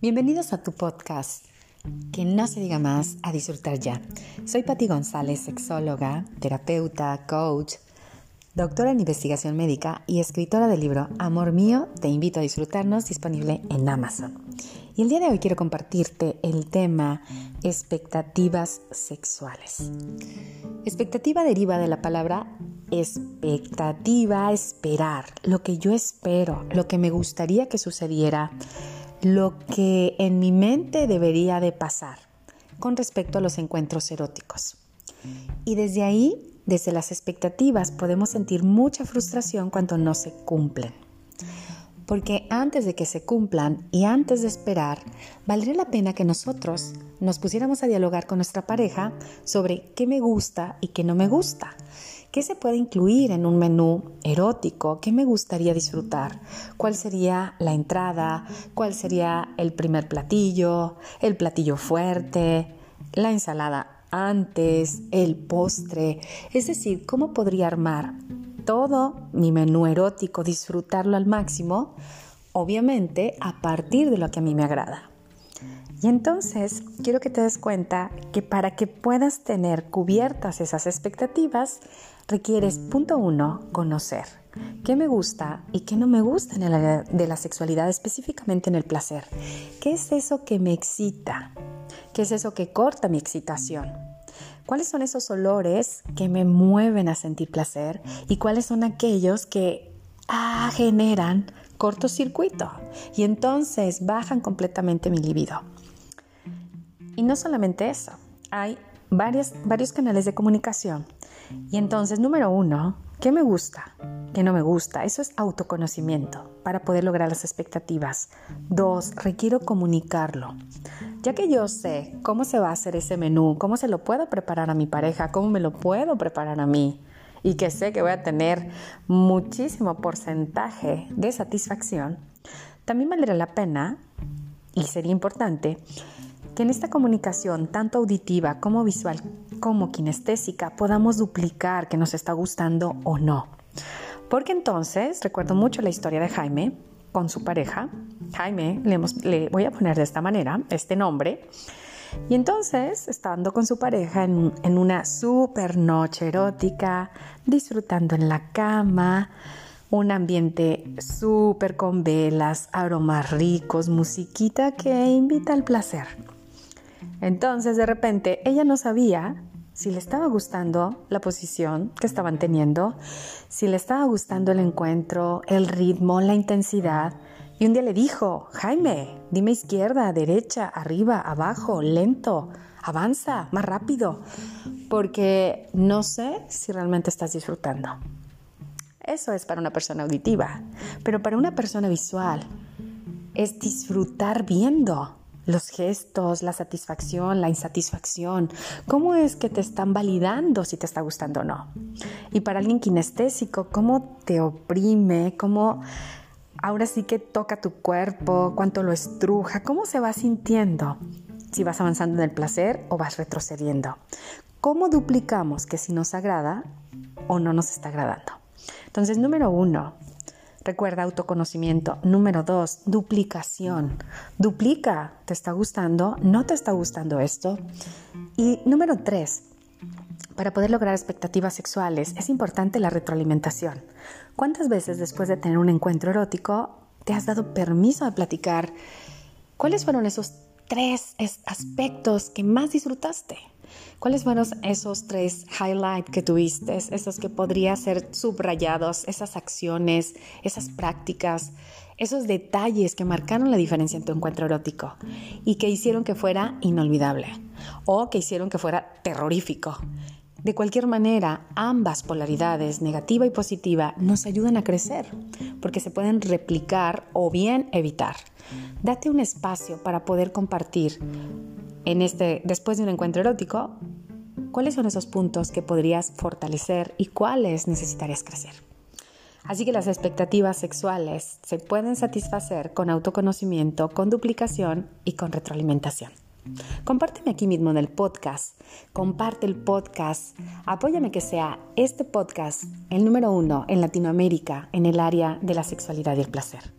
Bienvenidos a tu podcast, que no se diga más, a disfrutar ya. Soy Patti González, sexóloga, terapeuta, coach, doctora en investigación médica y escritora del libro Amor mío, te invito a disfrutarnos, disponible en Amazon. Y el día de hoy quiero compartirte el tema expectativas sexuales. Expectativa deriva de la palabra expectativa, esperar, lo que yo espero, lo que me gustaría que sucediera lo que en mi mente debería de pasar con respecto a los encuentros eróticos. Y desde ahí, desde las expectativas, podemos sentir mucha frustración cuando no se cumplen. Porque antes de que se cumplan y antes de esperar, valdría la pena que nosotros nos pusiéramos a dialogar con nuestra pareja sobre qué me gusta y qué no me gusta ¿Qué se puede incluir en un menú erótico? ¿Qué me gustaría disfrutar? ¿Cuál sería la entrada? ¿Cuál sería el primer platillo? ¿El platillo fuerte? ¿La ensalada antes? ¿El postre? Es decir, ¿cómo podría armar todo mi menú erótico, disfrutarlo al máximo? Obviamente a partir de lo que a mí me agrada. Y entonces quiero que te des cuenta que para que puedas tener cubiertas esas expectativas, requieres, punto uno, conocer qué me gusta y qué no me gusta en el de la sexualidad, específicamente en el placer. ¿Qué es eso que me excita? ¿Qué es eso que corta mi excitación? ¿Cuáles son esos olores que me mueven a sentir placer? ¿Y cuáles son aquellos que ah, generan cortocircuito? Y entonces bajan completamente mi libido. Y no solamente eso, hay varios canales de comunicación. Y entonces, número uno, ¿qué me gusta? ¿Qué no me gusta? Eso es autoconocimiento para poder lograr las expectativas. Dos, requiero comunicarlo. Ya que yo sé cómo se va a hacer ese menú, cómo se lo puedo preparar a mi pareja, cómo me lo puedo preparar a mí, y que sé que voy a tener muchísimo porcentaje de satisfacción, también valdría la pena y sería importante que en esta comunicación, tanto auditiva como visual como kinestésica, podamos duplicar que nos está gustando o no. Porque entonces, recuerdo mucho la historia de Jaime con su pareja. Jaime, le, voy a poner de esta manera, este nombre. Y entonces, estando con su pareja en, en una super noche erótica, disfrutando en la cama, un ambiente súper con velas, aromas ricos, musiquita que invita al placer. Entonces, de repente, ella no sabía si le estaba gustando la posición que estaban teniendo, si le estaba gustando el encuentro, el ritmo, la intensidad. Y un día le dijo, Jaime, dime izquierda, derecha, arriba, abajo, lento, avanza, más rápido, porque no sé si realmente estás disfrutando. Eso es para una persona auditiva, pero para una persona visual es disfrutar viendo los gestos, la satisfacción, la insatisfacción, cómo es que te están validando si te está gustando o no. Y para alguien kinestésico, cómo te oprime, cómo ahora sí que toca tu cuerpo, cuánto lo estruja, cómo se va sintiendo, si vas avanzando en el placer o vas retrocediendo. ¿Cómo duplicamos que si nos agrada o no nos está agradando? Entonces, número uno, Recuerda autoconocimiento. Número dos, duplicación. Duplica. ¿Te está gustando? ¿No te está gustando esto? Y número tres, para poder lograr expectativas sexuales es importante la retroalimentación. ¿Cuántas veces después de tener un encuentro erótico te has dado permiso de platicar cuáles fueron esos tres aspectos que más disfrutaste? ¿Cuáles fueron esos tres highlights que tuviste, esos que podrían ser subrayados, esas acciones, esas prácticas, esos detalles que marcaron la diferencia en tu encuentro erótico y que hicieron que fuera inolvidable o que hicieron que fuera terrorífico? De cualquier manera, ambas polaridades, negativa y positiva, nos ayudan a crecer porque se pueden replicar o bien evitar. Date un espacio para poder compartir en este, después de un encuentro erótico, cuáles son esos puntos que podrías fortalecer y cuáles necesitarías crecer. Así que las expectativas sexuales se pueden satisfacer con autoconocimiento, con duplicación y con retroalimentación. Compárteme aquí mismo en el podcast, comparte el podcast, apóyame que sea este podcast el número uno en Latinoamérica en el área de la sexualidad y el placer.